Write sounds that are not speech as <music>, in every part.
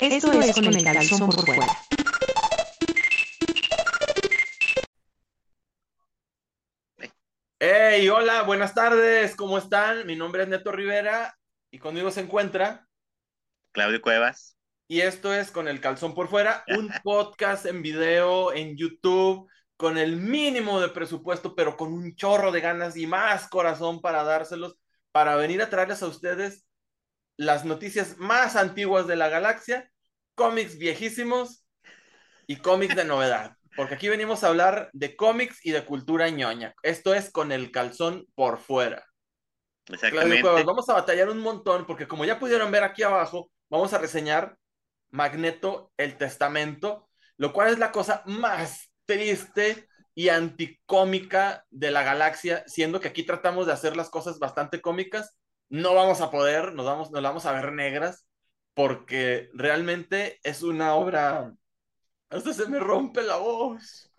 Esto es con el calzón por fuera. Hey, hola, buenas tardes, ¿cómo están? Mi nombre es Neto Rivera y conmigo se encuentra Claudio Cuevas. Y esto es Con el Calzón por Fuera, un podcast en video en YouTube con el mínimo de presupuesto, pero con un chorro de ganas y más corazón para dárselos, para venir a traerles a ustedes las noticias más antiguas de la galaxia, cómics viejísimos y cómics de novedad. Porque aquí venimos a hablar de cómics y de cultura ñoña. Esto es con el calzón por fuera. Exactamente. vamos a batallar un montón porque como ya pudieron ver aquí abajo, vamos a reseñar Magneto, el Testamento, lo cual es la cosa más triste y anticómica de la galaxia, siendo que aquí tratamos de hacer las cosas bastante cómicas. No vamos a poder, nos vamos, nos vamos a ver negras, porque realmente es una obra hasta se me rompe la voz.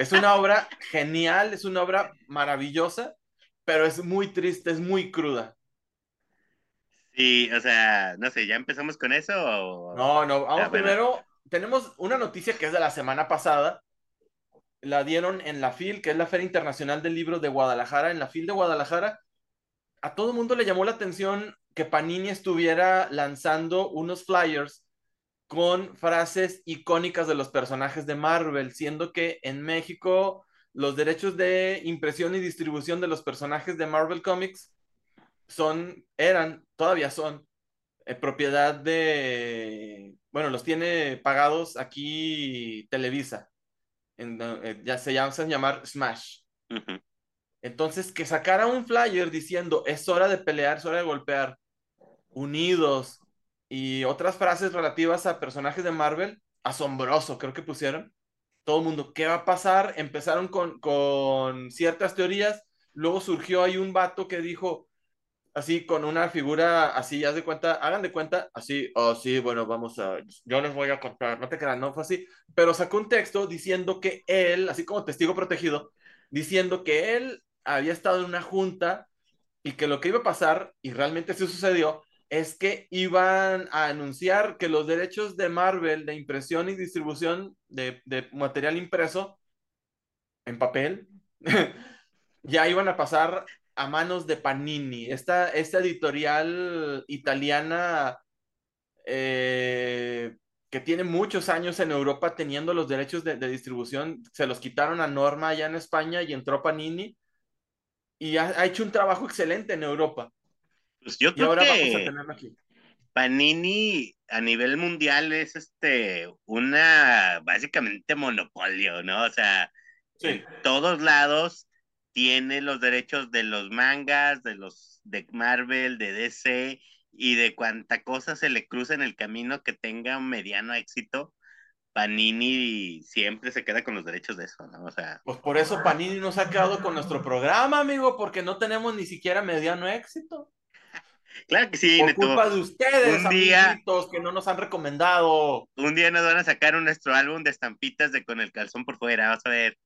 Es una obra genial, es una obra maravillosa, pero es muy triste, es muy cruda. Sí, o sea, no sé, ¿ya empezamos con eso? No, no, vamos primero. Tenemos una noticia que es de la semana pasada. La dieron en la FIL, que es la Feria Internacional del Libro de Guadalajara. En la FIL de Guadalajara, a todo el mundo le llamó la atención que Panini estuviera lanzando unos flyers con frases icónicas de los personajes de Marvel, siendo que en México los derechos de impresión y distribución de los personajes de Marvel Comics son, eran, todavía son eh, propiedad de, bueno, los tiene pagados aquí Televisa, eh, ya se llaman llamar Smash. Entonces, que sacara un flyer diciendo, es hora de pelear, es hora de golpear, unidos, y otras frases relativas a personajes de Marvel, asombroso, creo que pusieron. Todo el mundo, ¿qué va a pasar? Empezaron con, con ciertas teorías, luego surgió ahí un vato que dijo, así con una figura así, ya de cuenta, hagan de cuenta, así, oh sí, bueno, vamos a, yo les voy a contar, no te crean, no fue así, pero sacó un texto diciendo que él, así como testigo protegido, diciendo que él había estado en una junta y que lo que iba a pasar, y realmente sí sucedió, es que iban a anunciar que los derechos de Marvel de impresión y distribución de, material impreso en papel <laughs> ya iban a pasar a manos de Panini, esta, editorial italiana eh, que tiene muchos años en Europa teniendo los derechos de, distribución, se los quitaron a Norma allá en España y entró Panini y ha hecho un trabajo excelente en Europa. Pues yo creo que Panini a nivel mundial es este una básicamente monopolio, ¿no? O sea, en todos lados tiene los derechos de los mangas, de los de Marvel, de DC y de cuanta cosa se le cruza en el camino que tenga un mediano éxito. Panini siempre se queda con los derechos de eso, ¿no? O sea. Pues por eso Panini nos ha quedado con nuestro programa, amigo, porque no tenemos ni siquiera mediano éxito. <laughs> Claro que sí, Por culpa de ustedes, un día, que no nos han recomendado. Un día nos van a sacar nuestro álbum de estampitas de con el calzón por fuera, vas a ver.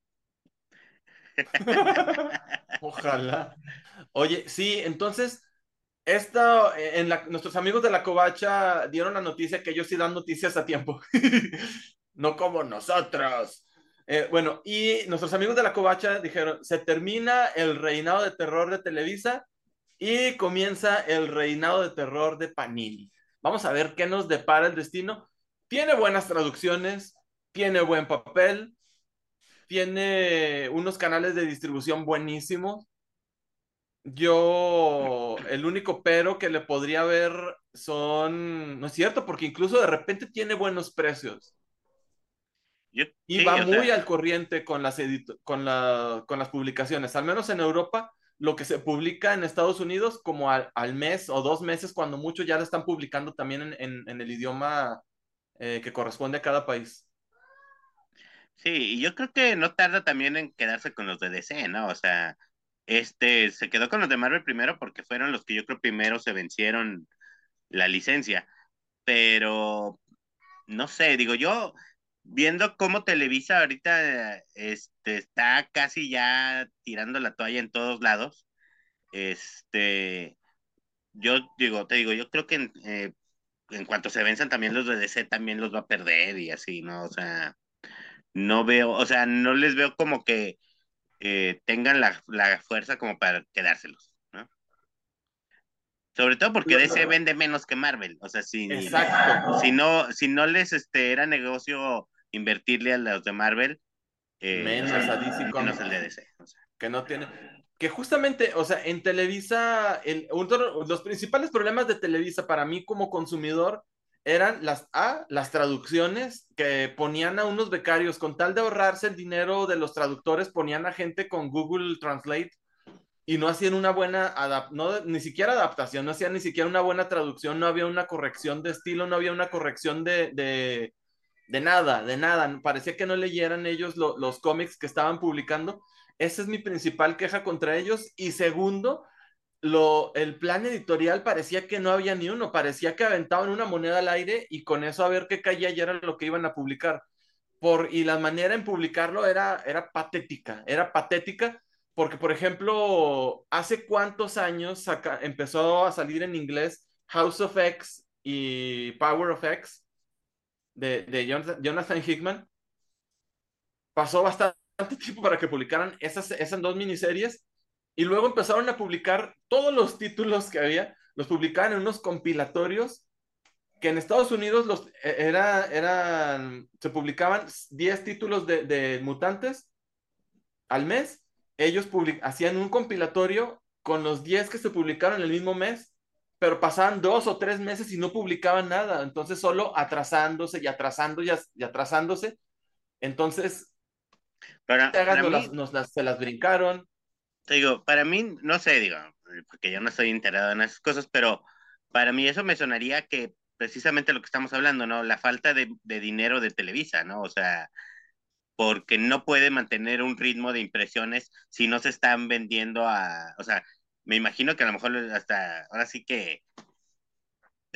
<laughs> Ojalá. Oye, sí, entonces, esta, en la, nuestros amigos de la Covacha dieron la noticia que ellos sí dan noticias a tiempo. <laughs> no como nosotros. Eh, bueno, y nuestros amigos de la Covacha dijeron, se termina el reinado de terror de Televisa y comienza el reinado de terror de Panini. Vamos a ver qué nos depara el destino. Tiene buenas traducciones, tiene buen papel, tiene unos canales de distribución buenísimos. Yo, el único pero que le podría ver son, no es cierto, porque incluso de repente tiene buenos precios. Y va muy al corriente con las, con, con las publicaciones, al menos en Europa lo que se publica en Estados Unidos como al, mes o dos meses, cuando mucho ya lo están publicando también en, el idioma eh, que corresponde a cada país. Sí, y yo creo que no tarda también en quedarse con los de DC, ¿no? O sea, este se quedó con los de Marvel primero porque fueron los que yo creo primero se vencieron la licencia. Pero no sé, digo yo, viendo cómo Televisa ahorita este, está casi ya tirando la toalla en todos lados, este, yo digo, te digo, yo creo que eh, en cuanto se venzan también los de DC también los va a perder y así, ¿no? O sea, no veo, o sea, no les veo como que eh, tengan la, fuerza como para quedárselos, ¿no? Sobre todo porque DC vende menos que Marvel, o sea, si, si no, si no les este, era negocio invertirle a los de Marvel, eh, menos a DC menos el de DC. Que no tiene, que justamente, o sea, en Televisa, el, los principales problemas de Televisa para mí como consumidor eran las A, las traducciones que ponían a unos becarios con tal de ahorrarse el dinero de los traductores, ponían a gente con Google Translate y no hacían una buena, no, ni siquiera adaptación, no hacían ni siquiera una buena traducción, no había una corrección de estilo, no había una corrección de, de, de nada, de nada. Parecía que no leyeran ellos los cómics que estaban publicando. Esa es mi principal queja contra ellos. Y segundo, lo, el plan editorial parecía que no había ni uno, parecía que aventaban una moneda al aire y con eso a ver qué caía y era lo que iban a publicar. Por, y la manera en publicarlo era, era patética, era patética, porque por ejemplo, hace cuántos años empezó a salir en inglés House of X y Power of X de, de Jonathan Hickman. Pasó bastante <laughs> tiempo para que publicaran esas, esas dos miniseries y luego empezaron a publicar todos los títulos que había, los publicaban en unos compilatorios que en Estados Unidos los, e, era, eran, se publicaban 10 títulos de, mutantes al mes. Ellos hacían un compilatorio con los 10 que se publicaron el mismo mes, pero pasaban dos o tres meses y no publicaban nada. Entonces solo atrasándose y atrasando y, atrasándose. Entonces, para, nos las, se las brincaron digo, para mí, no sé, digo, porque yo no estoy enterado en esas cosas, pero para mí eso me sonaría que precisamente lo que estamos hablando, ¿no? La falta de, dinero de Televisa, ¿no? O sea, porque no puede mantener un ritmo de impresiones si no se están vendiendo a, o sea, me imagino que a lo mejor hasta, ahora sí que,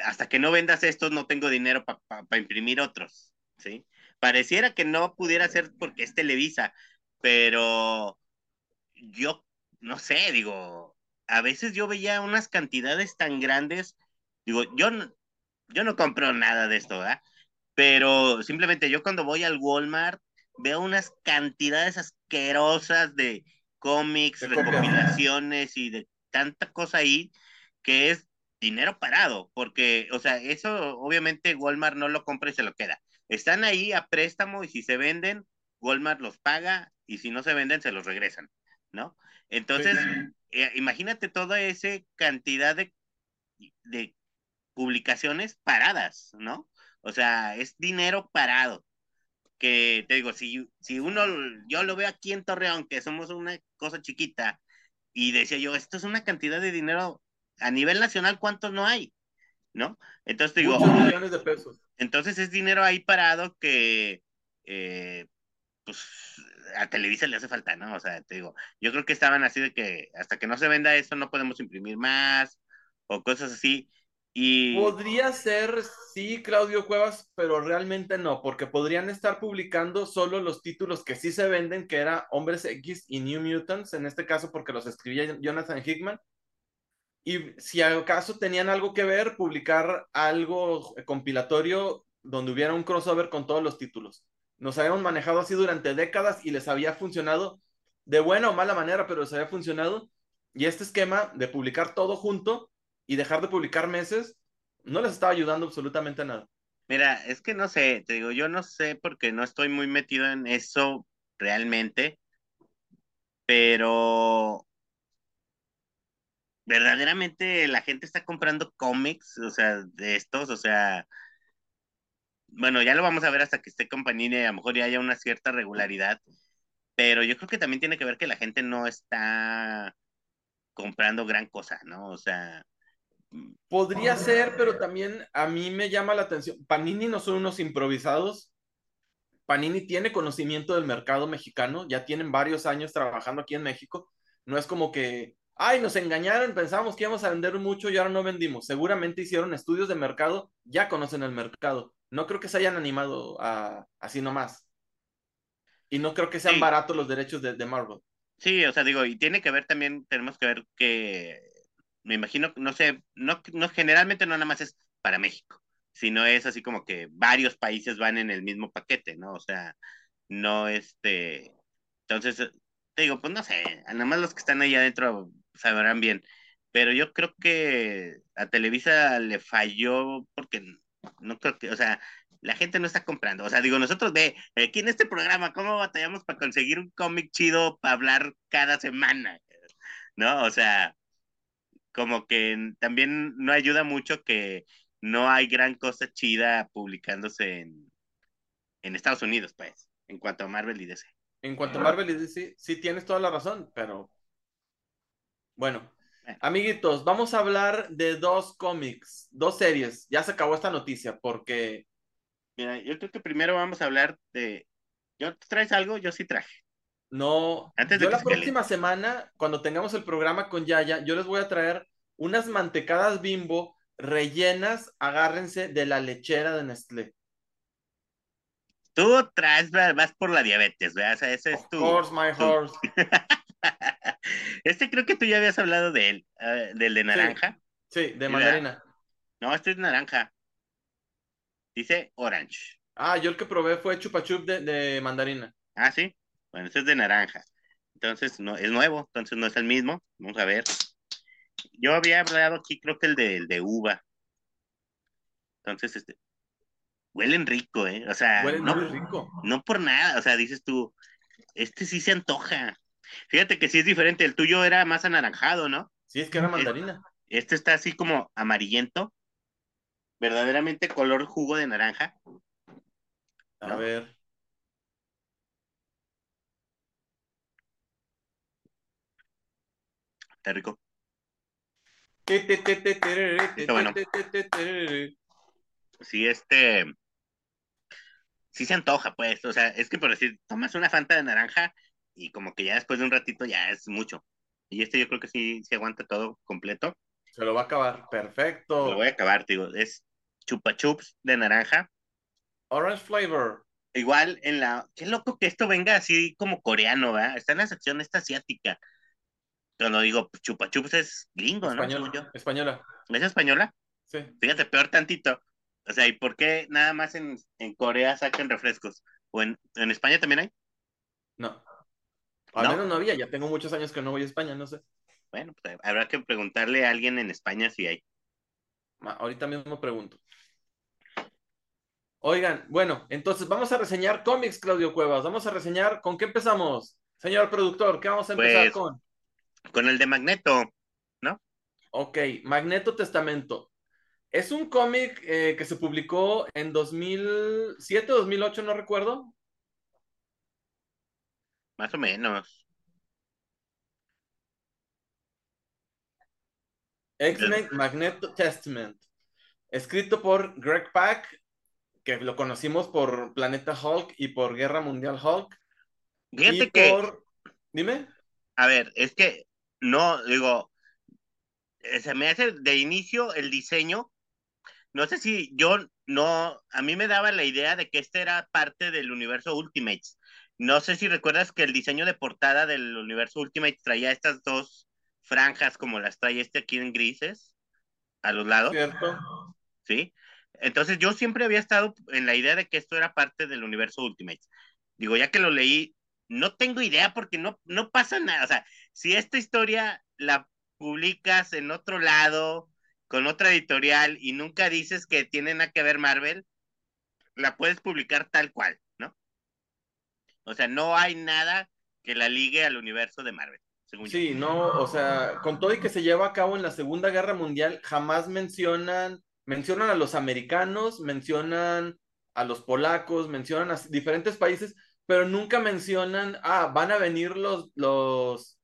hasta que no vendas estos no tengo dinero para imprimir otros, ¿sí? Pareciera que no pudiera ser porque es Televisa, pero yo no sé, digo, a veces yo veía unas cantidades tan grandes, digo, yo no, yo no compro nada de esto, ¿verdad? Pero simplemente yo cuando voy al Walmart veo unas cantidades asquerosas de cómics, recopilaciones y de tanta cosa ahí que es dinero parado, porque, o sea, eso obviamente Walmart no lo compra y se lo queda. Están ahí a préstamo y si se venden, Walmart los paga y si no se venden, se los regresan, ¿no? Entonces, eh, imagínate toda esa cantidad de, de publicaciones paradas, ¿no? O sea, es dinero parado. Que te digo, si, si uno, yo lo veo aquí en Torreón, que somos una cosa chiquita, y decía yo, esto es una cantidad de dinero a nivel nacional, ¿cuántos no hay? ¿No? Entonces te digo, millones de pesos. Entonces es dinero ahí parado que, eh, pues, a Televisa le hace falta, ¿no? O sea, te digo, yo creo que estaban así de que hasta que no se venda eso no podemos imprimir más o cosas así. Y... Podría ser, sí, Claudio Cuevas, pero realmente no, porque podrían estar publicando solo los títulos que sí se venden, que era Hombres X y New Mutants, en este caso porque los escribía Jonathan Hickman. Y si acaso tenían algo que ver, publicar algo compilatorio donde hubiera un crossover con todos los títulos nos habíamos manejado así durante décadas y les había funcionado de buena o mala manera, pero les había funcionado. Y este esquema de publicar todo junto y dejar de publicar meses no les estaba ayudando absolutamente a nada. Mira, es que no sé, te digo, yo no sé porque no estoy muy metido en eso realmente, pero verdaderamente la gente está comprando cómics, o sea, de estos, o sea, bueno, ya lo vamos a ver hasta que esté compañía y a lo mejor ya haya una cierta regularidad, pero yo creo que también tiene que ver que la gente no está comprando gran cosa, ¿no? O sea... Podría ser, pero también a mí me llama la atención. Panini no son unos improvisados. Panini tiene conocimiento del mercado mexicano, ya tienen varios años trabajando aquí en México. No es como que, ay, nos engañaron, pensábamos que íbamos a vender mucho y ahora no vendimos. Seguramente hicieron estudios de mercado, ya conocen el mercado no creo que se hayan animado a, así nomás. Y no creo que sean baratos los derechos de, de, Marvel. Sí, o sea, digo, y tiene que ver también, tenemos que ver que, me imagino, no sé, no, no generalmente no nada más es para México, sino es así como que varios países van en el mismo paquete, ¿no? O sea, no este, entonces, te digo, pues no sé, nada más los que están ahí adentro sabrán bien, pero yo creo que a Televisa le falló porque no creo que, o sea, la gente no está comprando. O sea, digo, nosotros ve, aquí en este programa, ¿cómo batallamos para conseguir un cómic chido para hablar cada semana? ¿No? O sea, como que también no ayuda mucho que no hay gran cosa chida publicándose en, en Estados Unidos, pues, en cuanto a Marvel y DC. En cuanto a Marvel y DC, sí tienes toda la razón, pero bueno, amiguitos, vamos a hablar de dos cómics, dos series. Ya se acabó esta noticia porque... Mira, yo creo que primero vamos a hablar de... ¿Yo traes algo? Yo sí traje. No, Antes de yo la próxima semana, cuando tengamos el programa con Yaya, yo les voy a traer unas mantecadas bimbo rellenas, agárrense de la lechera de Nestlé. Tú traes, vas por la diabetes, ¿verdad? O sea, ese es tu. Horse, my horse. <laughs> este creo que tú ya habías hablado de él, eh, del de naranja. Sí, de mandarina. No, este es naranja. Dice orange. Ah, yo el que probé fue chupa chup de, de mandarina. Ah, sí. Bueno, este es de naranja. Entonces, no, es nuevo, entonces no es el mismo. Vamos a ver. Yo había hablado aquí, creo que el de, el de uva. Entonces, este, huelen rico, ¿eh? O sea, no, rico. no por nada, o sea, dices tú, este sí se antoja. Fíjate que sí es diferente, el tuyo era más anaranjado, ¿no? Sí, es que era mandarina. Este está así como amarillento, verdaderamente color jugo de naranja. A ver. Está rico. Sí, este sí se antoja, pues, o sea, es que por decir, tomas una Fanta de naranja y como que ya después de un ratito ya es mucho. Y este yo creo que sí, se aguanta todo completo. Se lo va a acabar, perfecto. Lo voy a acabar, digo, es chupa chups de naranja. Orange flavor. Igual en la, qué loco que esto venga así como coreano, ¿verdad? Está en la sección esta asiática. Cuando digo chupa chups es gringo, ¿no? Española. ¿Es española? Sí. Fíjate, peor tantito. O sea, ¿y por qué nada más en, en Corea sacan refrescos? ¿O en, en España también hay? No. Al menos no había, ya tengo muchos años que no voy a España, no sé. Bueno, pues habrá que preguntarle a alguien en España si hay. Ahorita mismo pregunto. Oigan, bueno, entonces vamos a reseñar cómics, Claudio Cuevas. Vamos a reseñar, ¿con qué empezamos? Señor productor, ¿qué vamos a empezar pues, con? Con el de Magneto, ¿no? Ok, Magneto Testamento. Es un cómic eh, que se publicó en 2007, 2008, no recuerdo. Más o menos. X-Men Magneto Testament. Escrito por Greg Pak, que lo conocimos por Planeta Hulk y por Guerra Mundial Hulk. Fíjate que. Dime. A ver, es que no, digo, eh, se me hace de inicio el diseño no sé si yo no, a mí me daba la idea de que este era parte del universo Ultimates. No sé si recuerdas que el diseño de portada del universo Ultimates traía estas dos franjas como las trae este aquí en grises a los lados. Cierto. Sí. Entonces yo siempre había estado en la idea de que esto era parte del universo Ultimates. Digo, ya que lo leí, no tengo idea porque no, no pasa nada. O sea, si esta historia la publicas en otro lado, con otra editorial y nunca dices que tiene nada que ver Marvel, la puedes publicar tal cual, ¿no? O sea, no hay nada que la ligue al universo de Marvel. Sí, no, o sea, con todo y que se lleva a cabo en la Segunda Guerra Mundial, jamás mencionan, mencionan a los americanos, mencionan a los polacos, mencionan a diferentes países, pero nunca mencionan, ah, van a venir los, los,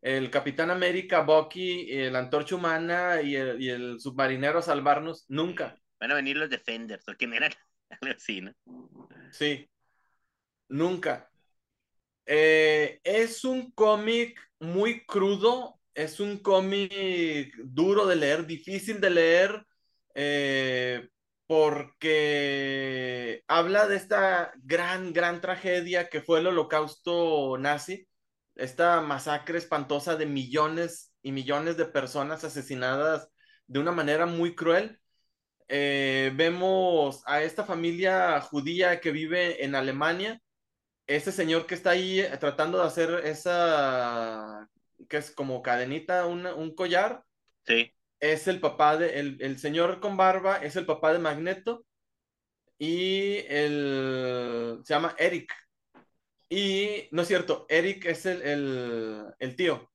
el Capitán América, Bucky, el Antorcha Humana y el, submarinero a salvarnos, nunca. Van a venir los Defenders, o quién eran, <laughs> algo así, ¿no? Sí, nunca. Eh, es un cómic muy crudo, es un cómic duro de leer, difícil de leer, eh, porque habla de esta gran, gran tragedia que fue el holocausto nazi esta masacre espantosa de millones y millones de personas asesinadas de una manera muy cruel. eh, vemos a esta familia judía que vive en Alemania, ese señor que está ahí eh, tratando de hacer esa, que es como cadenita, un collar. Sí. Es el papá de, el, señor con barba es el papá de Magneto y el, se llama Eric. Y no es cierto, Eric es el, el tío.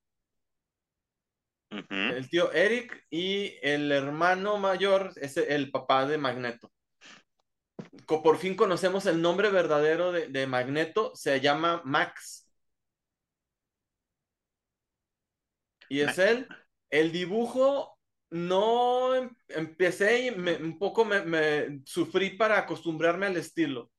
El tío Eric y el hermano mayor es el papá de Magneto. Por fin conocemos el nombre verdadero de, Magneto, se llama Max. Y es él. El dibujo no em, empecé y un poco me, sufrí para acostumbrarme al estilo.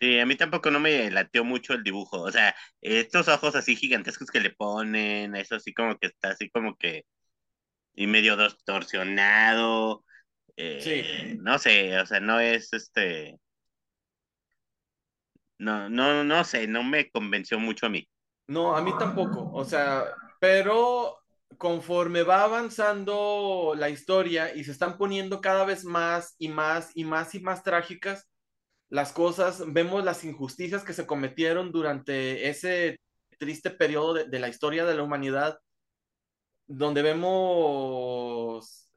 Sí, a mí tampoco no me lateó mucho el dibujo. O sea, estos ojos así gigantescos que le ponen, eso así como que está así como que y medio distorsionado. Eh, no sé, o sea, no es este. No, no, no sé, no me convenció mucho a mí. No, a mí tampoco. O sea, pero conforme va avanzando la historia y se están poniendo cada vez más y más y más y más trágicas, las cosas, vemos las injusticias que se cometieron durante ese triste periodo de, la historia de la humanidad, donde vemos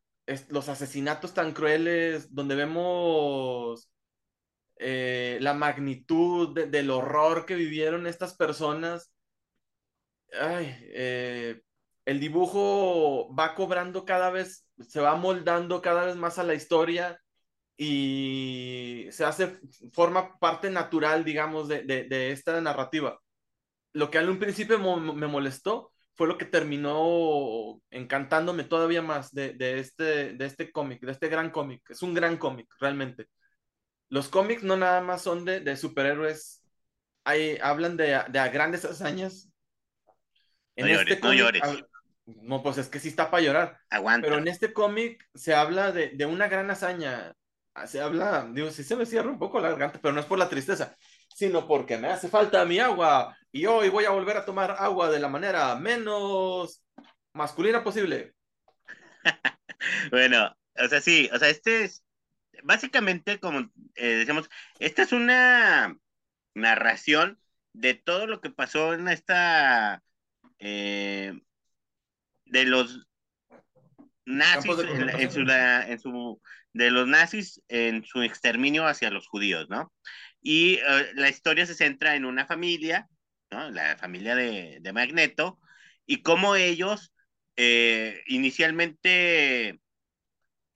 los asesinatos tan crueles, donde vemos eh, la magnitud del horror que vivieron estas personas. Eh, el dibujo va cobrando cada vez, se va moldando cada vez más a la historia y se hace, forma parte natural, digamos, de, de, esta narrativa. Lo que en un principio me molestó fue lo que terminó encantándome todavía más de, de este, de este cómic, de este gran cómic. Es un gran cómic, realmente. Los cómics no nada más son de, superhéroes, hay, hablan de, de grandes hazañas. En no este llores, no pues es que sí está para llorar. Aguanta. Pero en este cómic se habla de, de una gran hazaña se habla, digo, sí se me cierra un poco la garganta, pero no es por la tristeza, sino porque me hace falta mi agua y hoy voy a volver a tomar agua de la manera menos masculina posible. <laughs> bueno, o sea, sí, o sea, este es básicamente como eh, decimos, esta es una narración de todo lo que pasó en esta eh, de los nazis en, su, en, su, de los nazis en su exterminio hacia los judíos, ¿no? Y eh, la historia se centra en una familia, ¿no? La familia de, de Magneto, y cómo ellos eh, inicialmente,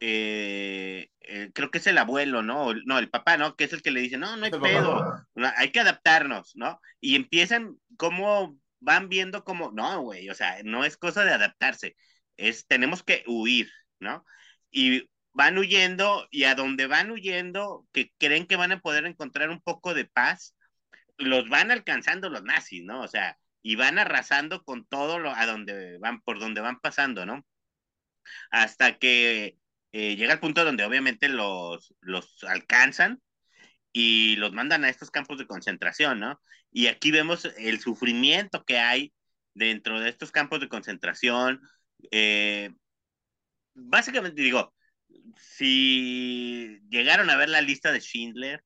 eh, creo que es el abuelo, ¿no? No, el papá, ¿no? Que es el que le dice, no, no hay pedo, hay que adaptarnos, ¿no? Y empiezan, cómo van viendo como, no, güey, o sea, no es cosa de adaptarse, es, tenemos que huir, ¿no? Y van huyendo y a donde van huyendo, que creen que van a poder encontrar un poco de paz, los van alcanzando los nazis, ¿no? O sea, y van arrasando con todo lo a donde van, por donde van pasando, ¿no? Hasta que eh, llega el punto donde obviamente los, los alcanzan y los mandan a estos campos de concentración, ¿no? Y aquí vemos el sufrimiento que hay dentro de estos campos de concentración. Eh, básicamente digo, si llegaron a ver la lista de Schindler,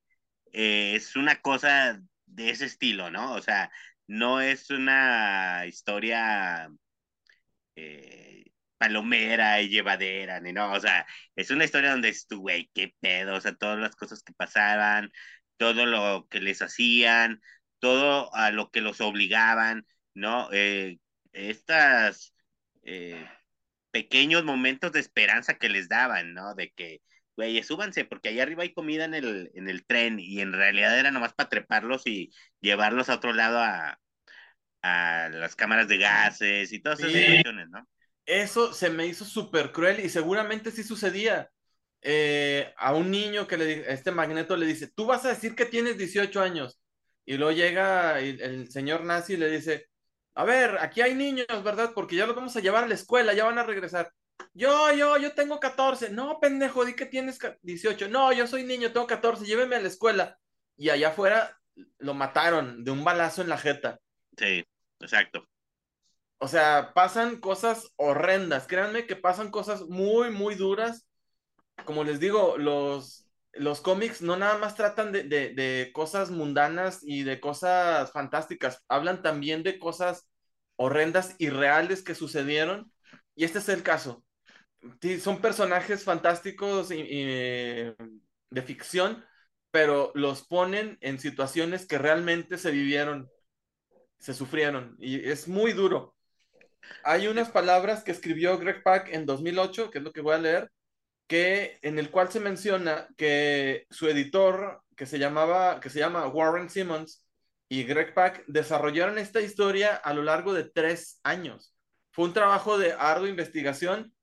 eh, es una cosa de ese estilo, ¿no? O sea, no es una historia eh, palomera y llevadera, ni no, o sea, es una historia donde es tu, güey, qué pedo, o sea, todas las cosas que pasaban, todo lo que les hacían, todo a lo que los obligaban, ¿no? Eh, estas pequeños momentos de esperanza que les daban, ¿no? De que, güey, súbanse, porque allá arriba hay comida en el, en el tren y en realidad era nomás para treparlos y llevarlos a otro lado a, a las cámaras de gases y todas esas situaciones, ¿no? Eso se me hizo súper cruel y seguramente sí sucedía. Eh, a un niño que le este magneto le dice, tú vas a decir que tienes 18 años. Y luego llega el, el señor nazi y le dice, a ver, aquí hay niños, ¿verdad? Porque ya los vamos a llevar a la escuela, ya van a regresar. Yo, yo, yo tengo 14. No, pendejo, di que tienes 18. No, yo soy niño, tengo 14, lléveme a la escuela. Y allá afuera lo mataron de un balazo en la jeta. Sí, exacto. O sea, pasan cosas horrendas. Créanme que pasan cosas muy, muy duras. como les digo, los, los cómics no nada más tratan de, de, cosas mundanas y de cosas fantásticas, hablan también de cosas horrendas y reales que sucedieron. Y este es el caso. son personajes fantásticos y, de ficción, pero los ponen en situaciones que realmente se vivieron, se sufrieron, y es muy duro. Hay unas palabras que escribió Greg Pak en 2008, que es lo que voy a leer, que en el cual se menciona que su editor, que se llamaba, que se llama Warren Simmons y Greg Pak, desarrollaron esta historia a lo largo de tres años. Fue un trabajo de ardua investigación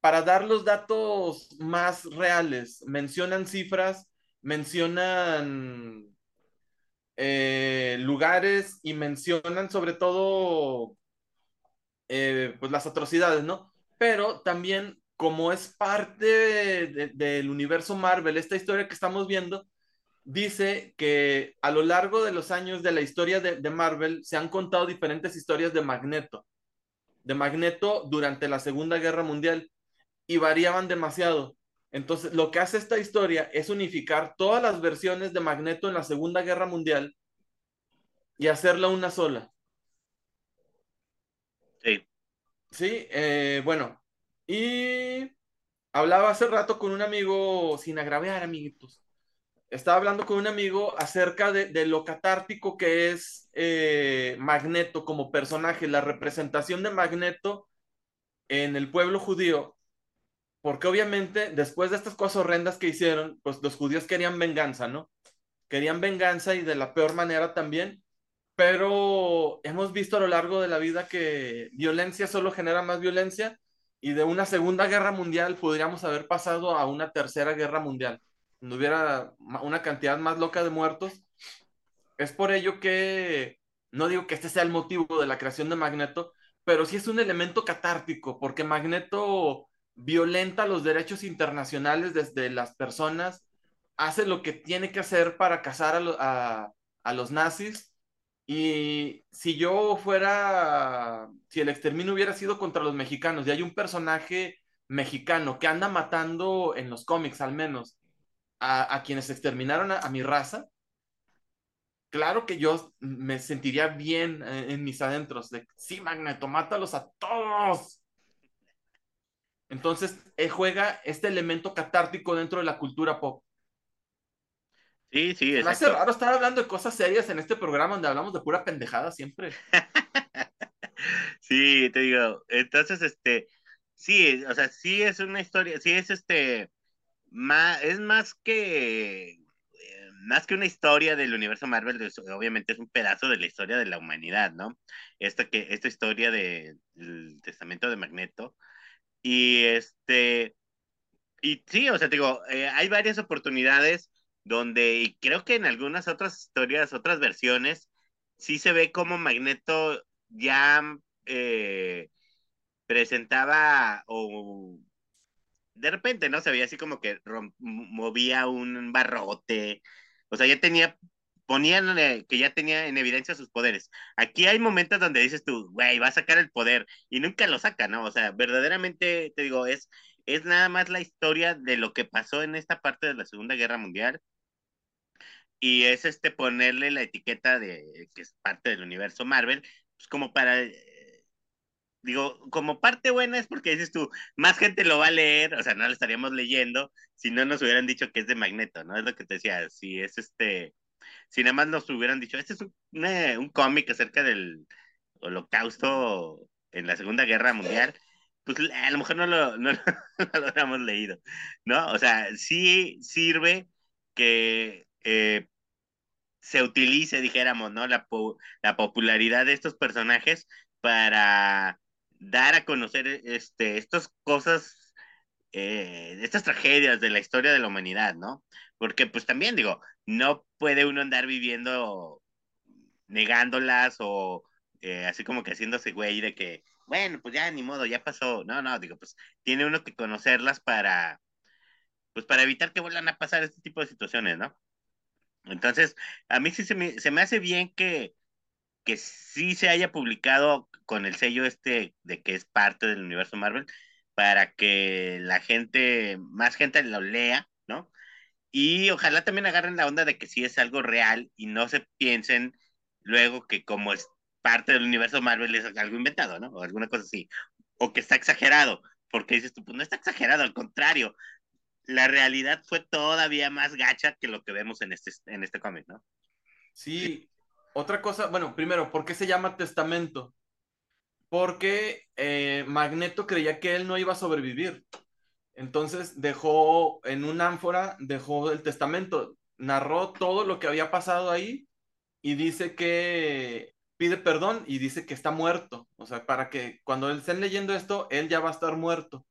para dar los datos más reales. Mencionan cifras, mencionan eh, lugares y mencionan sobre todo eh, pues las atrocidades, ¿no? Pero también como es parte del universo Marvel, esta historia que estamos viendo, dice que a lo largo de los años de la historia de, Marvel se han contado diferentes historias de Magneto, de Magneto durante la Segunda Guerra Mundial y variaban demasiado. Entonces, lo que hace esta historia es unificar todas las versiones de Magneto en la Segunda Guerra Mundial y hacerla una sola. Sí. Sí, eh, bueno, y hablaba hace rato con un amigo, sin agraviar, amiguitos. Estaba hablando con un amigo acerca de, lo catártico que es eh, Magneto como personaje, la representación de Magneto en el pueblo judío, porque obviamente después de estas cosas horrendas que hicieron, pues los judíos querían venganza, ¿no? Querían venganza y de la peor manera también, pero hemos visto a lo largo de la vida que violencia solo genera más violencia y de una segunda guerra mundial podríamos haber pasado a una tercera guerra mundial, no hubiera una cantidad más loca de muertos. Es por ello que no digo que este sea el motivo de la creación de Magneto, pero sí es un elemento catártico, porque Magneto violenta los derechos internacionales desde las personas, hace lo que tiene que hacer para cazar a, a los nazis y si yo fuera, si el exterminio hubiera sido contra los mexicanos y hay un personaje mexicano que anda matando en los cómics al menos a, quienes exterminaron a, mi raza, claro que yo me sentiría bien en, mis adentros de, sí, Magneto, mátalos a todos. Entonces, eh, juega este elemento catártico dentro de la cultura pop. Sí, sí, Me hace raro estar hablando de cosas serias en este programa donde hablamos de pura pendejada siempre. <laughs> sí, te digo, entonces, este, sí, o sea, sí es una historia, sí es este, más, es más que, eh, más que una historia del universo Marvel, obviamente es un pedazo de la historia de la humanidad, ¿no? Esta, que, esta historia del testamento de Magneto. Y este, y sí, o sea, te digo, eh, hay varias oportunidades donde y creo que en algunas otras historias, otras versiones, sí se ve como Magneto ya eh, presentaba o de repente, ¿no? Se veía así como que movía un barrote, o sea, ya tenía, ponían que ya tenía en evidencia sus poderes. Aquí hay momentos donde dices tú, güey, va a sacar el poder y nunca lo saca, ¿no? O sea, verdaderamente, te digo, es, es nada más la historia de lo que pasó en esta parte de la Segunda Guerra Mundial y es este ponerle la etiqueta de que es parte del universo Marvel, pues como para, eh, digo, como parte buena es porque dices tú, más gente lo va a leer, o sea, no lo estaríamos leyendo si no nos hubieran dicho que es de Magneto, ¿no? Es lo que te decía, si es este, si nada más nos hubieran dicho, este es un, un cómic acerca del holocausto en la Segunda Guerra Mundial, pues a lo mejor no lo, no, <laughs> lo habríamos leído, ¿no? O sea, sí sirve que eh, se utilice, dijéramos, ¿no? La, la popularidad de estos personajes para dar a conocer este, estas cosas, eh, estas tragedias de la historia de la humanidad, ¿no? Porque pues también digo, no puede uno andar viviendo negándolas o eh, así como que haciéndose güey de que, bueno, pues ya ni modo, ya pasó. No, no, digo, pues tiene uno que conocerlas para, pues para evitar que vuelvan a pasar este tipo de situaciones, ¿no? Entonces, a mí sí se me, se me hace bien que, que sí se haya publicado con el sello este de que es parte del universo Marvel, para que la gente, más gente lo lea, ¿no? Y ojalá también agarren la onda de que sí es algo real y no se piensen luego que como es parte del universo Marvel es algo inventado, ¿no? O alguna cosa así. O que está exagerado, porque dices tú, pues no está exagerado, al contrario. La realidad fue todavía más gacha que lo que vemos en este, en este cómic, ¿no? Sí, otra cosa, bueno, primero, ¿por qué se llama testamento? Porque eh, Magneto creía que él no iba a sobrevivir. Entonces dejó en un ánfora, dejó el testamento, narró todo lo que había pasado ahí y dice que pide perdón y dice que está muerto. O sea, para que cuando estén leyendo esto, él ya va a estar muerto.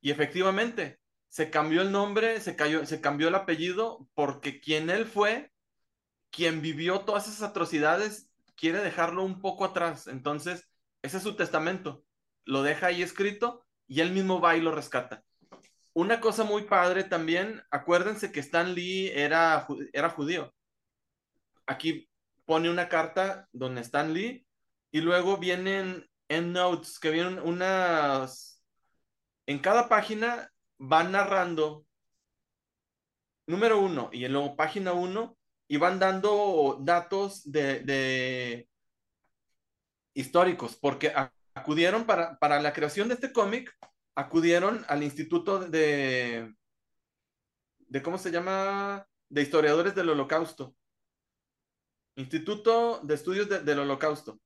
Y efectivamente, se cambió el nombre, se, cayó, se cambió el apellido, porque quien él fue, quien vivió todas esas atrocidades, quiere dejarlo un poco atrás. Entonces, ese es su testamento. Lo deja ahí escrito y él mismo va y lo rescata. Una cosa muy padre también, acuérdense que Stan Lee era, era judío. Aquí pone una carta donde Stan Lee y luego vienen en notes que vienen unas en cada página van narrando número uno y en luego página uno y van dando datos de, históricos porque acudieron para, para la creación de este cómic acudieron al instituto de de cómo se llama de historiadores del holocausto Instituto de Estudios del Holocausto.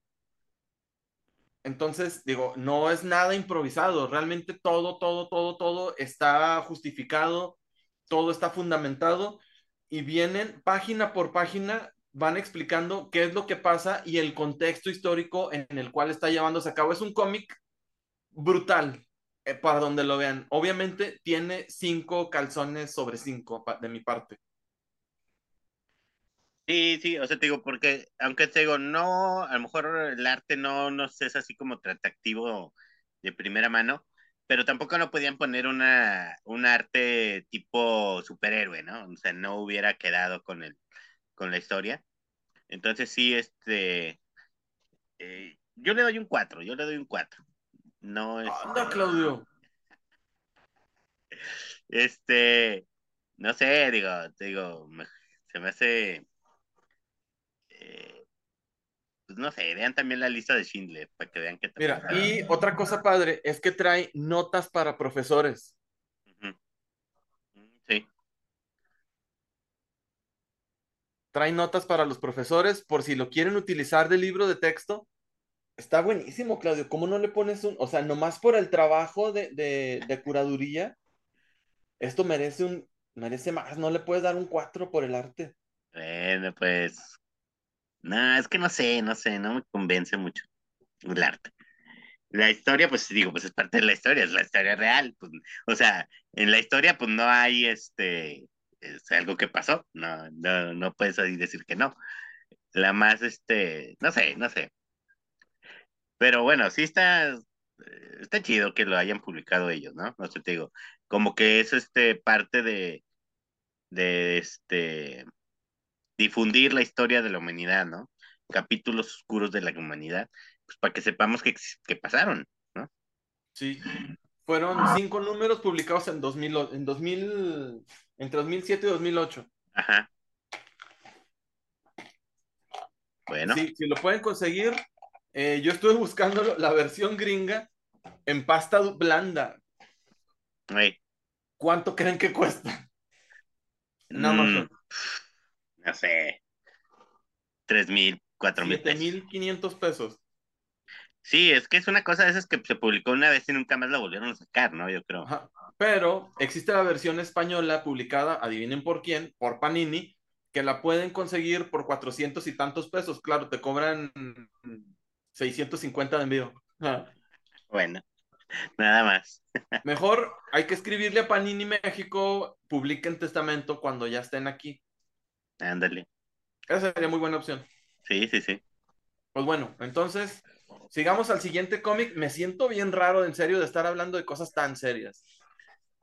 Entonces, digo, no es nada improvisado, realmente todo, todo, todo, todo está justificado, todo está fundamentado y vienen página por página, van explicando qué es lo que pasa y el contexto histórico en el cual está llevándose a cabo. Es un cómic brutal eh, para donde lo vean. Obviamente tiene cinco calzones sobre cinco de mi parte. Sí, sí, o sea, te digo, porque aunque te digo, no, a lo mejor el arte no nos es así como atractivo de primera mano, pero tampoco no podían poner una, un arte tipo superhéroe, ¿no? O sea, no hubiera quedado con el, con la historia. Entonces sí, este, eh, yo le doy un 4, yo le doy un 4. No es... Anda, Claudio. <laughs> Este, no sé, digo, te digo, se me hace pues no sé, vean también la lista de Schindler para que vean que Mira, y otra cosa padre es que trae notas para profesores. Sí. Trae notas para los profesores por si lo quieren utilizar de libro de texto. Está buenísimo, Claudio. ¿Cómo no le pones un, o sea, nomás por el trabajo de, de, de curaduría, esto merece un, merece más, no le puedes dar un 4 por el arte. Bueno, pues no, es que no sé, no sé, no me convence mucho el arte. La historia, pues digo, pues es parte de la historia, es la historia real. Pues, o sea, en la historia, pues no hay este, es algo que pasó, no, no, no puedes decir que no. La más, este, no sé, no sé. Pero bueno, sí está, está chido que lo hayan publicado ellos, ¿no? No sé, te digo, como que es este parte de, de este, difundir la historia de la humanidad, ¿no? Capítulos oscuros de la humanidad, pues para que sepamos que, pasaron, ¿no? Sí, fueron cinco números publicados en 2000, en 2000, entre 2007 y 2008. Ajá. Bueno. Sí, si lo pueden conseguir, eh, yo estuve buscando <laughs> la versión gringa en pasta blanda. ¿Cuánto creen que cuesta? Nada más no sé, tres mil, cuatro mil pesos. mil quinientos pesos. Sí, es que es una cosa de esas que se publicó una vez y nunca más la volvieron a sacar, ¿no? Yo creo. Pero existe la versión española publicada, adivinen por quién, por Panini, que la pueden conseguir por cuatrocientos y tantos pesos. Claro, te cobran 650 de envío. Bueno, nada más. <laughs> Mejor hay que escribirle a Panini México, publiquen testamento cuando ya estén aquí. Ándale. Esa sería muy buena opción. Sí, sí, sí. Pues bueno, entonces, sigamos al siguiente cómic. Me siento bien raro, en serio, de estar hablando de cosas tan serias.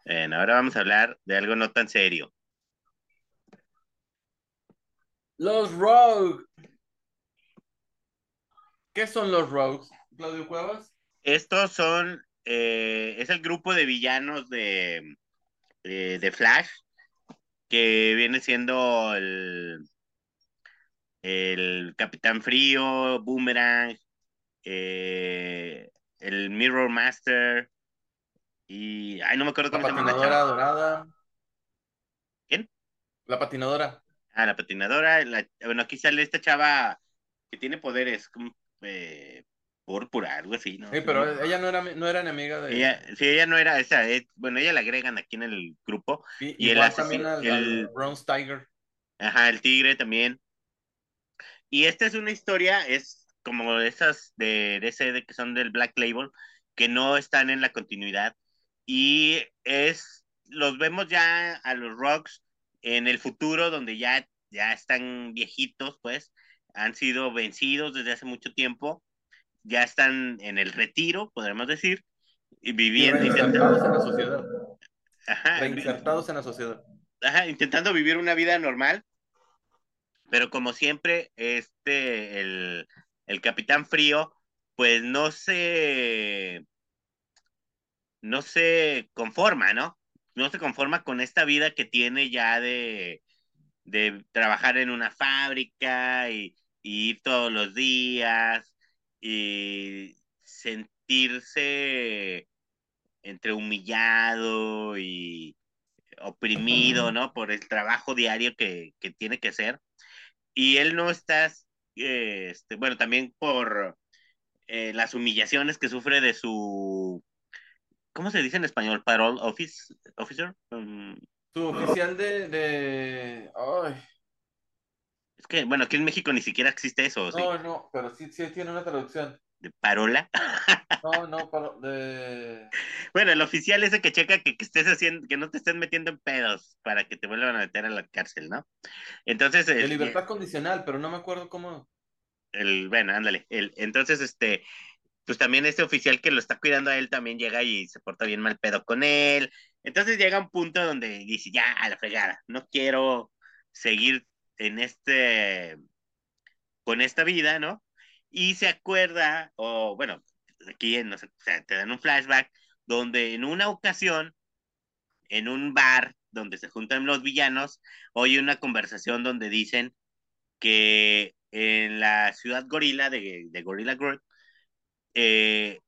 Bueno, ahora vamos a hablar de algo no tan serio. Los Rogues. ¿Qué son los Rogues, Claudio Cuevas? Estos son eh, es el grupo de villanos de, de, Flash, que viene siendo el, el Capitán Frío, Boomerang, eh, el Mirror Master y ay no me acuerdo cómo se llama la patinadora dorada. Quién la patinadora. Ah la patinadora bueno aquí sale esta chava que tiene poderes como eh, púrpura algo así no sí pero ella no era no era enemiga de ella sí ella no era esa eh, bueno ella la agregan aquí en el grupo y, él también al, el Bronze Tiger. Ajá el tigre también. Y esta es una historia es como esas de DC que son del Black Label, que no están en la continuidad. Y es, los vemos ya a los Rocks en el futuro, donde ya, ya están viejitos, pues, han sido vencidos desde hace mucho tiempo, ya están en el retiro, podríamos decir, y viviendo. Reinsertados en la sociedad. Ajá, Reinsertados en la sociedad. Ajá, intentando vivir una vida normal. Pero como siempre, este, el, el Capitán Frío, pues no se, no se conforma, ¿no? No se conforma con esta vida que tiene ya de, de trabajar en una fábrica y, ir todos los días y sentirse entre humillado y oprimido, ¿no? Por el trabajo diario que, que tiene que hacer. Y él no está este, bueno, también por eh, las humillaciones que sufre de su, ¿cómo se dice en español? Parole office, officer. Mm. su oficial de, de... Ay. Que, bueno, aquí en México ni siquiera existe eso. No, no, pero sí, sí tiene una traducción. ¿De parola? No, no, paro, de... <laughs> Bueno, el oficial ese que checa que, que, estés haciendo, que no te estén metiendo en pedos para que te vuelvan a meter a la cárcel, ¿no? Entonces. De libertad condicional, pero no me acuerdo cómo. El, bueno, ándale. El, entonces, este, pues también este oficial que lo está cuidando a él también llega y se porta bien mal pedo con él. Entonces llega un punto donde dice, ya, a la fregada, no quiero seguir en este, con esta vida, ¿no? Y se acuerda, o bueno, aquí sé, o sea, te dan un flashback donde en una ocasión, en un bar donde se juntan los villanos, oye una conversación donde dicen que en la ciudad gorila de, de Gorilla Groot, eh,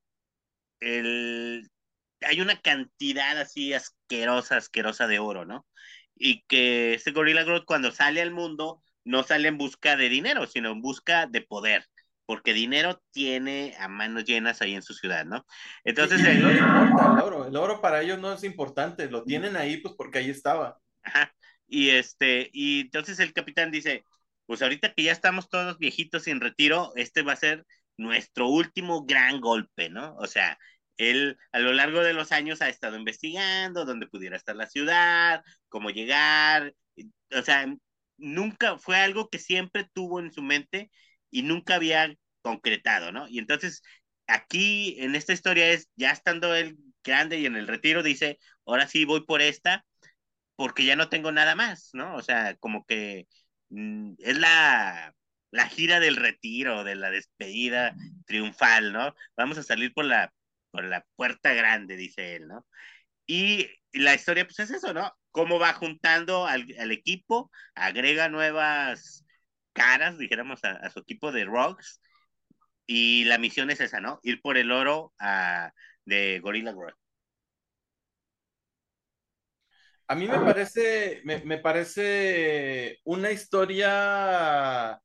el, hay una cantidad así asquerosa, asquerosa de oro, ¿no? Y que este Gorilla Groot cuando sale al mundo no sale en busca de dinero, sino en busca de poder porque dinero tiene a manos llenas ahí en su ciudad, ¿no? Entonces... el... No importa el oro, el oro para ellos no es importante, lo tienen ahí pues porque ahí estaba. Ajá. Y este, y entonces el capitán dice, pues ahorita que ya estamos todos viejitos y en retiro, este va a ser nuestro último gran golpe, ¿no? O sea, él a lo largo de los años ha estado investigando dónde pudiera estar la ciudad, cómo llegar, o sea, nunca fue algo que siempre tuvo en su mente y nunca había concretado, ¿no? Y entonces aquí en esta historia es, ya estando él grande y en el retiro, dice, ahora sí voy por esta porque ya no tengo nada más, ¿no? O sea, como que mm, es la, la gira del retiro, de la despedida triunfal, ¿no? Vamos a salir por la, por la puerta grande, dice él, ¿no? Y la historia, pues es eso, ¿no? Cómo va juntando al, al equipo, agrega nuevas caras, dijéramos, a, su equipo de Rocks. Y la misión es esa, ¿no? Ir por el oro a, de Gorilla Grodd. A mí me parece, me, parece una historia,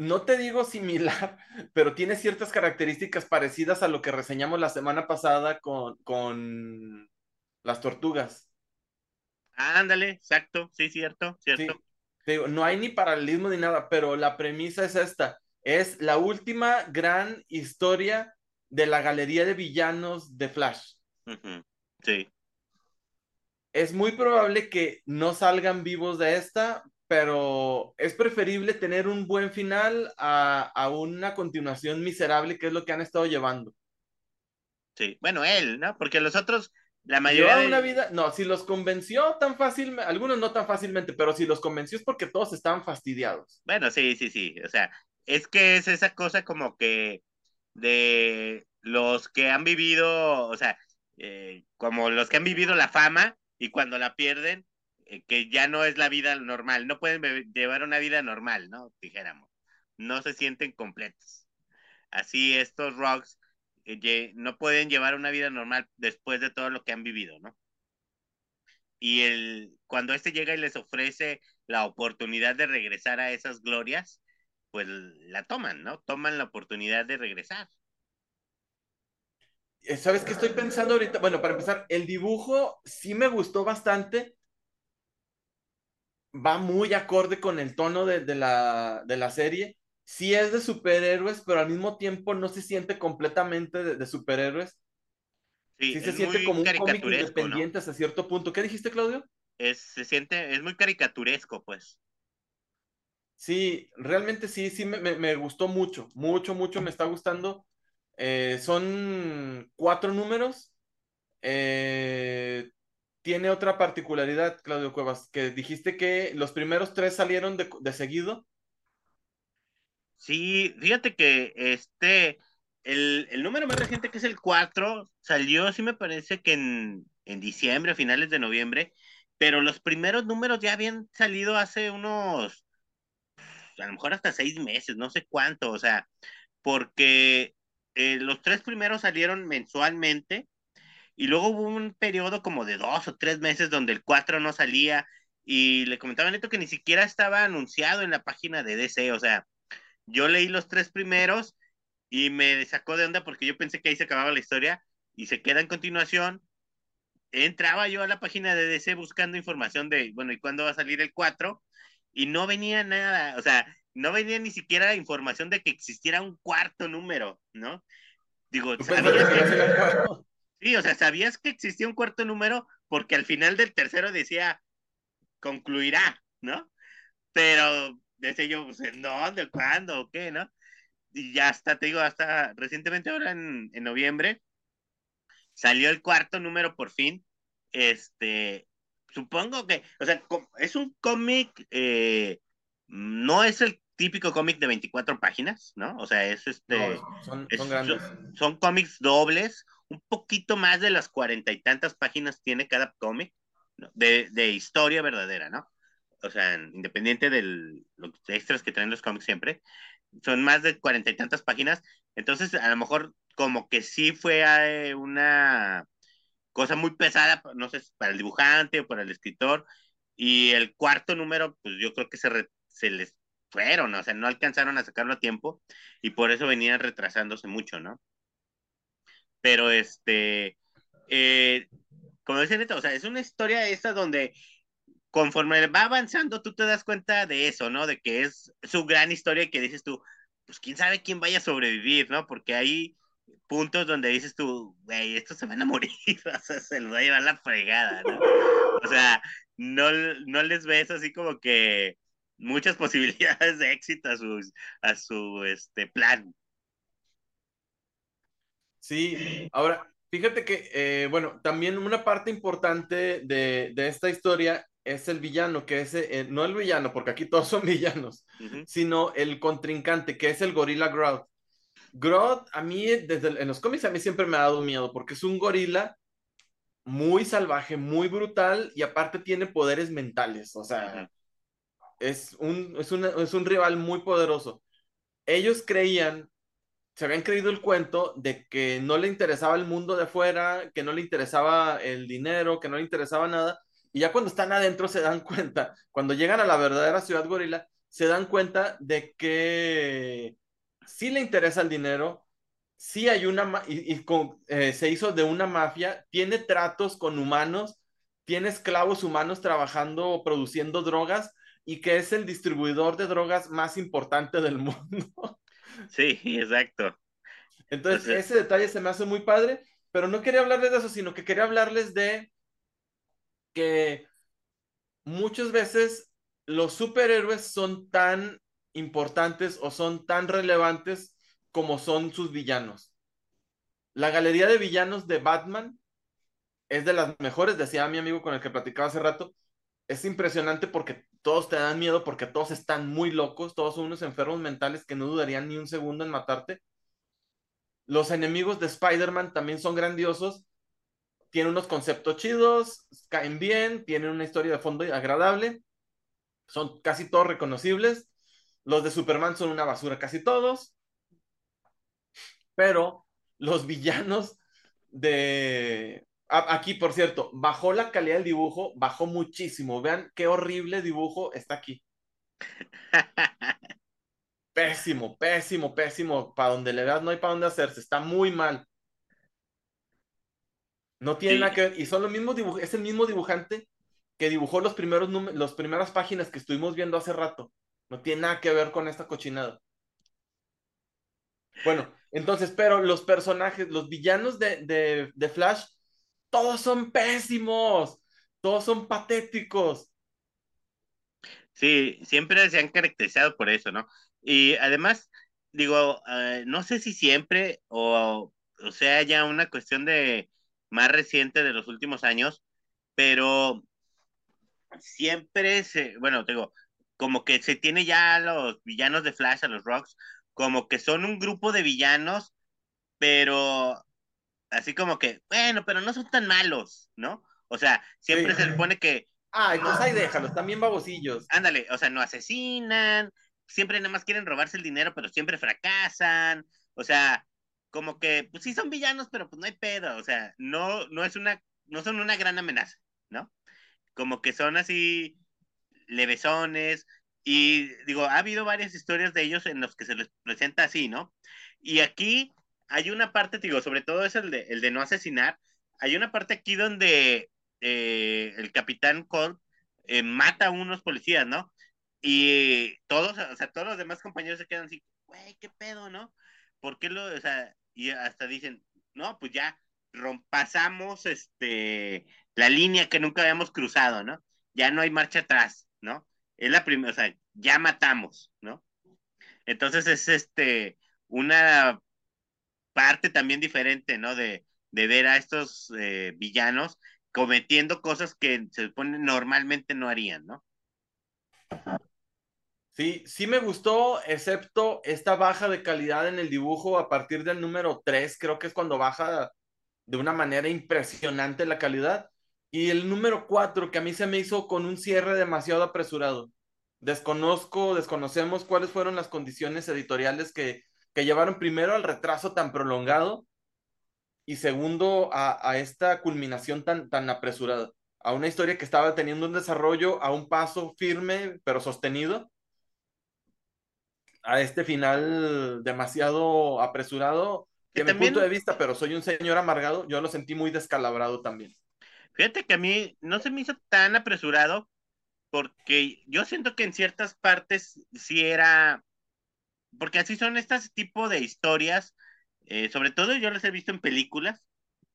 no te digo similar, <laughs> pero tiene ciertas características parecidas a lo que reseñamos la semana pasada con, con las tortugas. Ándale, exacto, sí, cierto, cierto no hay ni paralelismo ni nada, pero la premisa es esta. Es la última gran historia de la galería de villanos de Flash. Sí. Es muy probable que no salgan vivos de esta, pero es preferible tener un buen final a, a una continuación miserable, que es lo que han estado llevando. Sí, bueno, él, ¿no? Porque los otros la mayoría una vida, no, si los convenció tan fácilmente, algunos no tan fácilmente, pero si los convenció es porque todos estaban fastidiados. Bueno, sí, sí, sí, o sea, es que es esa cosa como que de los que han vivido, o sea, eh, como los que han vivido la fama y cuando la pierden, que ya no es la vida normal, no pueden llevar una vida normal, ¿no? Dijéramos, no se sienten completos. Así estos rocks eh, no pueden llevar una vida normal después de todo lo que han vivido, ¿no? Y el, cuando este llega y les ofrece la oportunidad de regresar a esas glorias, pues la toman, ¿no? Toman la oportunidad de regresar. Eh, ¿Sabes qué estoy pensando ahorita? Bueno, para empezar, el dibujo sí me gustó bastante. Va muy acorde con el tono de, la, de la serie. Sí es de superhéroes, pero al mismo tiempo no se siente completamente de, superhéroes. Sí, se siente como un cómic independiente hasta cierto punto. ¿Qué dijiste, Claudio? Es, se siente, es muy caricaturesco, pues. Sí, realmente sí, sí me, me gustó mucho, mucho, mucho me está gustando. Eh, son cuatro números. Eh, tiene otra particularidad, Claudio Cuevas, que dijiste que los primeros tres salieron de, seguido. Sí, fíjate que este, el, número más reciente, que es el 4, salió, sí me parece que en, diciembre, finales de noviembre, pero los primeros números ya habían salido hace unos, a lo mejor hasta seis meses, no sé cuánto, o sea, porque eh, los tres primeros salieron mensualmente y luego hubo un periodo como de dos o tres meses donde el cuatro no salía y le comentaba Neto que ni siquiera estaba anunciado en la página de DC, o sea, yo leí los tres primeros y me sacó de onda porque yo pensé que ahí se acababa la historia y se queda en continuación. Entraba yo a la página de DC buscando información de, bueno, ¿y cuándo va a salir el 4? Y no venía nada, o sea, no venía ni siquiera información de que existiera un cuarto número, ¿no? Digo, ¿sabías que... Sí, o sea, ¿sabías que existía un cuarto número? Porque al final del tercero decía, concluirá, ¿no? Pero decía yo, pues, ¿en dónde, cuándo, o qué, no? Y ya hasta, te digo, hasta recientemente ahora en, en noviembre, salió el cuarto número por fin. Este, supongo que, o sea, es un cómic eh, no es el típico cómic de 24 páginas, ¿no? O sea, es este. son, grandes. Son, cómics dobles, un poquito más de las cuarenta y tantas páginas tiene cada cómic, de, de, historia verdadera, ¿no? O sea, independiente de los extras que traen los cómics siempre, son más de cuarenta y tantas páginas. Entonces, a lo mejor, como que sí fue eh, una cosa muy pesada, no sé, para el dibujante o para el escritor. Y el cuarto número, pues yo creo que se, se les fueron, o sea, no alcanzaron a sacarlo a tiempo y por eso venían retrasándose mucho, ¿no? Pero este, eh, como dice Neto, o sea, es una historia esta donde conforme va avanzando tú te das cuenta de eso, ¿no? De que es su gran historia y que dices tú, pues quién sabe quién vaya a sobrevivir, ¿no? Porque hay puntos donde dices tú, güey, estos se van a morir, <laughs> o sea, se los va a llevar la fregada, ¿no? O sea, no, no les ves así como que muchas <laughs> posibilidades de éxito a su, a su este, plan. Sí, ahora, fíjate que, eh, bueno, también una parte importante de, esta historia es el villano, que es, eh, no el villano, porque aquí todos son <laughs> villanos, sino el contrincante, que es el gorila Grodd. Grodd, a mí, desde en los cómics, a mí siempre me ha dado miedo, porque es un gorila muy salvaje, muy brutal, y aparte tiene poderes mentales, o sea, es un, es, es un rival muy poderoso. Ellos creían, se habían creído el cuento de que no le interesaba el mundo de afuera, que no le interesaba el dinero, que no le interesaba nada. Y ya cuando están adentro se dan <laughs> cuenta, cuando llegan a la verdadera ciudad gorila, se dan cuenta de que sí le interesa el dinero, sí hay una, y, eh, se hizo de una mafia, tiene tratos con humanos, tiene esclavos humanos trabajando, produciendo drogas, y que es el distribuidor de drogas más importante del <laughs> mundo. Sí, exacto. Entonces, ese detalle se me hace muy padre, pero no quería hablarles de eso, sino que quería hablarles de que muchas veces los superhéroes son tan importantes o son tan relevantes como son sus villanos. La galería de villanos de Batman es de las mejores, decía mi amigo con el que platicaba hace rato, es impresionante porque todos te dan miedo, porque todos están muy locos, todos son unos enfermos mentales que no dudarían ni un segundo en matarte. Los enemigos de Spider-Man también son grandiosos. Tienen unos conceptos chidos, caen bien, tienen una historia de fondo agradable. Son casi todos reconocibles. Los de Superman son una basura casi todos. Pero los villanos de... Aquí, por cierto, bajó la calidad del dibujo, bajó muchísimo. Vean qué horrible dibujo está aquí. <laughs> pésimo, pésimo, pésimo. Para donde le veas no hay para dónde hacerse. Está muy mal. No tiene nada que ver. Y son los mismos dibujos. Es el mismo dibujante que dibujó los primeros las primeras páginas que estuvimos viendo hace rato. No tiene nada que ver con esta cochinada. Bueno, entonces, pero los personajes, los villanos de, de Flash, todos son pésimos. Todos son patéticos. Sí, siempre se han caracterizado por eso, ¿no? Y además, digo, eh, no sé si siempre o, o sea ya una cuestión de más reciente de los últimos años, pero siempre se, bueno, digo, como que se tiene ya a los villanos de Flash, a los Rocks, como que son un grupo de villanos, pero así como que, bueno, pero no son tan malos, ¿no? O sea, siempre se supone que... Ah, entonces ahí déjalos, también babosillos. Ándale, o sea, no asesinan, siempre nada más quieren robarse el dinero, pero siempre fracasan. O sea, como que, pues sí son villanos, pero pues no hay pedo. O sea, no, no es una, no son una gran amenaza, ¿no? Como que son así levesones. Y digo, ha habido varias historias de ellos en los que se les presenta así, ¿no? Y aquí hay una parte, digo, sobre todo es el de, el de no asesinar. Hay una parte aquí donde eh, el capitán Colt eh, mata a unos policías, ¿no? Y todos, o sea, todos los demás compañeros se quedan así, güey, qué pedo, ¿no? ¿Por qué lo, o sea, y hasta dicen, no, pues ya rompasamos este, la línea que nunca habíamos cruzado, ¿no? Ya no hay marcha atrás, ¿no? Es la primera, o sea, ya matamos, ¿no? Entonces es este, una parte también diferente, ¿no? De, de ver a estos eh, villanos cometiendo cosas que se supone normalmente no harían, ¿no? Sí, sí me gustó, excepto esta baja de calidad en el dibujo a partir del número 3, creo que es cuando baja de una manera impresionante la calidad. Y el número 4, que a mí se me hizo con un cierre demasiado apresurado. Desconozco, desconocemos cuáles fueron las condiciones editoriales que, que llevaron primero al retraso tan prolongado y segundo a, a esta culminación tan, tan apresurada. A una historia que estaba teniendo un desarrollo a un paso firme pero sostenido a este final demasiado apresurado, que mi punto de vista, pero soy un señor amargado, yo lo sentí muy descalabrado también. Fíjate que a mí no se me hizo tan apresurado, porque yo siento que en ciertas partes sí era, porque así son estas tipo de historias, eh, sobre todo yo las he visto en películas,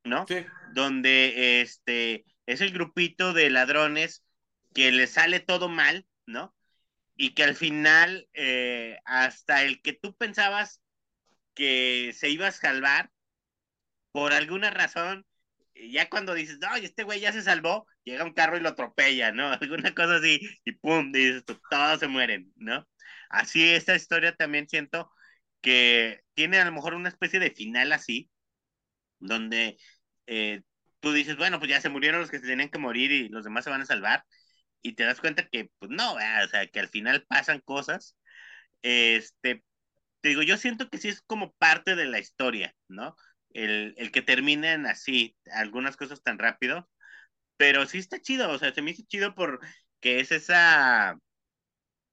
¿no? Sí. Donde este es el grupito de ladrones que le sale todo mal, ¿no? y que al final eh, hasta el que tú pensabas que se iba a salvar, por alguna razón, ya cuando dices, no, este güey ya se salvó, llega un carro y lo atropella, ¿no? <laughs> Alguna cosa así, y pum, dices, todos se mueren, ¿no? Así esta historia también siento que tiene a lo mejor una especie de final así, donde eh, tú dices, bueno, pues ya se murieron los que se tenían que morir y los demás se van a salvar, y te das cuenta que, pues no, o sea, que al final pasan cosas. Este, te digo, yo siento que sí es como parte de la historia, ¿no? El, el que terminen así, algunas cosas tan rápido, pero sí está chido, o sea, se me hizo chido porque es esa,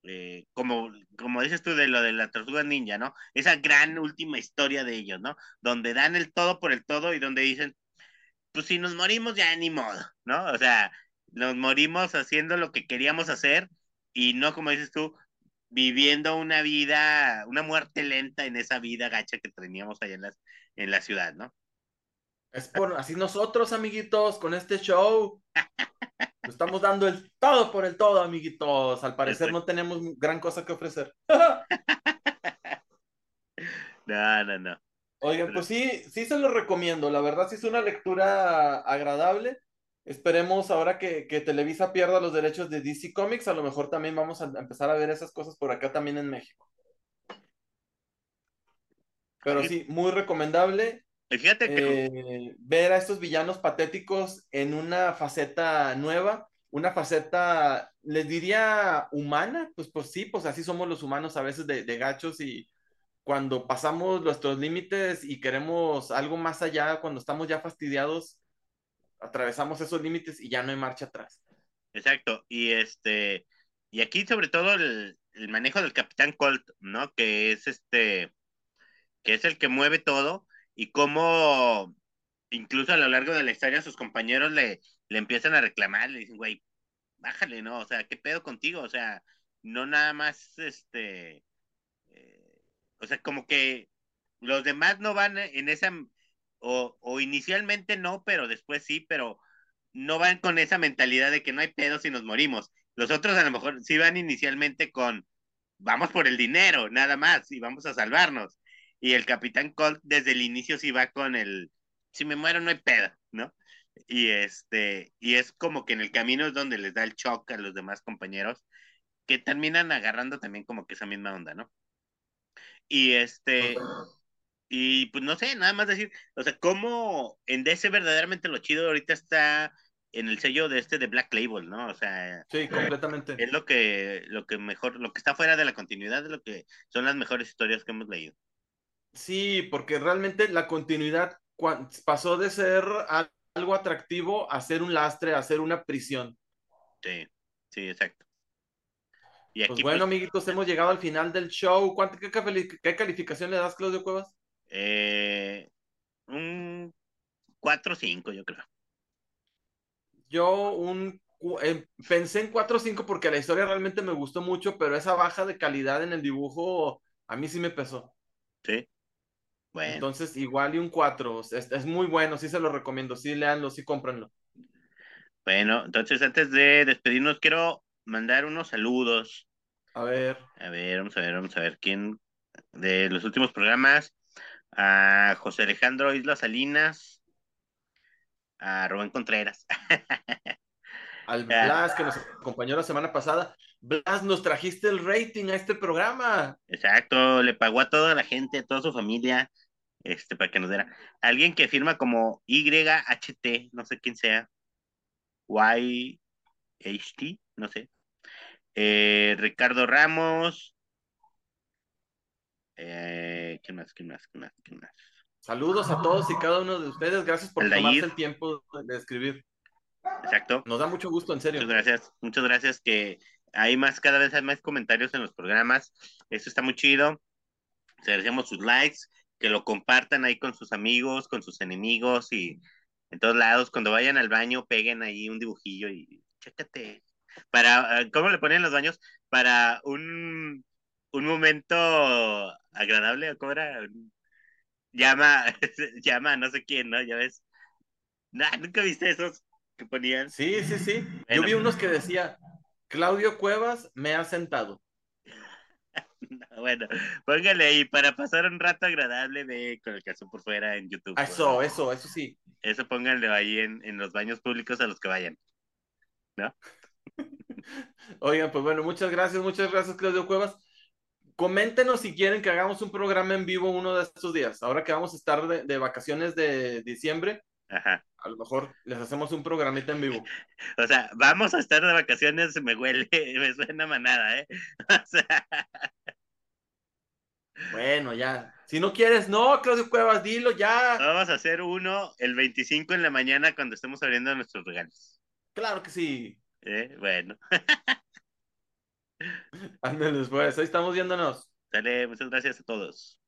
eh, como, como dices tú de lo de la tortuga ninja, ¿no? Esa gran última historia de ellos, ¿no? Donde dan el todo por el todo y donde dicen, pues si nos morimos ya ni modo, ¿no? O sea, nos morimos haciendo lo que queríamos hacer y no, como dices tú, viviendo una vida, una muerte lenta en esa vida gacha que teníamos allá en, en la ciudad, ¿no? Es por así nosotros, amiguitos, con este show. Estamos dando el todo por el todo, amiguitos. Al parecer no tenemos gran cosa que ofrecer. <laughs> no, no, no. Oigan, pues sí, sí se lo recomiendo. La verdad sí es una lectura agradable. Esperemos ahora que, Televisa pierda los derechos de DC Comics, a lo mejor también vamos a empezar a ver esas cosas por acá también en México. Pero sí, muy recomendable. Fíjate que... Eh, ver a estos villanos patéticos en una faceta nueva, una faceta, les diría humana, pues pues sí, pues así somos los humanos a veces de, de gachos y cuando pasamos nuestros límites y queremos algo más allá, cuando estamos ya fastidiados, atravesamos esos límites y ya no hay marcha atrás. Exacto, y este, y aquí sobre todo el, manejo del Capitán Colt, ¿no? Que es este, que es el que mueve todo y cómo incluso a lo largo de la historia sus compañeros le, le empiezan a reclamar, le dicen, güey, bájale, ¿no? O sea, ¿qué pedo contigo? O sea, no nada más, este, eh, o sea, como que los demás no van en esa, o, o inicialmente no, pero después sí, pero no van con esa mentalidad de que no hay pedo si nos morimos. Los otros a lo mejor sí van inicialmente con, vamos por el dinero, nada más, y vamos a salvarnos. Y el Capitán Colt desde el inicio sí va con el, si me muero no hay pedo, ¿no? Y este, y es como que en el camino es donde les da el shock a los demás compañeros, que terminan agarrando también como que esa misma onda, ¿no? Y este, y pues no sé, nada más decir, o sea, cómo en DC verdaderamente lo chido ahorita está en el sello de este de Black Label, ¿no? O sea, sí, completamente. Es lo que, lo que mejor, lo que está fuera de la continuidad de lo que son las mejores historias que hemos leído. Sí, porque realmente la continuidad pasó de ser algo atractivo a ser un lastre, a ser una prisión. Sí, sí, exacto. Y pues aquí, pues bueno, amiguitos, hemos llegado al final del show. ¿Cuánto, qué, qué, calificación le das, Claudio Cuevas? Eh, un 4 5, yo creo. Yo un eh, pensé en 4 o 5 porque la historia realmente me gustó mucho, pero esa baja de calidad en el dibujo a mí sí me pesó. Sí. Bueno. Entonces, igual y un 4. Es, es, muy bueno, sí se lo recomiendo. Sí, leanlo, sí, cómprenlo. Bueno, entonces antes de despedirnos, quiero mandar unos saludos. A ver. A ver, vamos a ver, vamos a ver quién de los últimos programas. A José Alejandro Isla Salinas, a Rubén Contreras. <laughs> Al Blas que nos acompañó la semana pasada. Blas, nos trajiste el rating a este programa. Exacto, le pagó a toda la gente, a toda su familia, este, para que nos diera. Alguien que firma como YHT, no sé quién sea. YHT, no sé. Eh, Ricardo Ramos. Eh, ¿Quién más? ¿Quién más? ¿Quién más? ¿Quién más? Saludos a todos y cada uno de ustedes. Gracias por tomarse el tiempo de escribir. Exacto. Nos da mucho gusto, en serio. Muchas gracias. Muchas gracias que hay más, cada vez hay más comentarios en los programas. Eso está muy chido. Agradecemos sus likes, que lo compartan ahí con sus amigos, con sus enemigos y en todos lados. Cuando vayan al baño, peguen ahí un dibujillo y chécate. Para, ah, ¿cómo le ponen los baños? Para un, un momento agradable, ¿cómo era? llama, <laughs> llama no sé quién, ¿no? Ya ves. ¿Nunca viste esos que ponían? Sí, sí, sí. Yo vi unos que decía, Claudio Cuevas me ha sentado. <laughs> bueno, póngale ahí para pasar un rato agradable de con el caso por fuera en YouTube. Eso, eso, eso sí. Eso pónganle ahí en, en los baños públicos a los que vayan. ¿No? <laughs> Oigan, pues bueno, muchas gracias, muchas gracias, Claudio Cuevas coméntenos si quieren que hagamos un programa en vivo uno de estos días. Ahora que vamos a estar de, vacaciones de diciembre, a lo mejor les hacemos un programita en vivo. <laughs> O sea, vamos a estar de vacaciones, me huele, me suena manada, ¿eh? O sea... Bueno, ya. Si no quieres, no, Claudio Cuevas, dilo ya. Vamos a hacer uno el 25 en la mañana cuando estemos abriendo nuestros regalos. Claro que sí. ¿Eh? Bueno. <laughs> Ándeles, pues, ahí estamos viéndonos. Dale, muchas gracias a todos.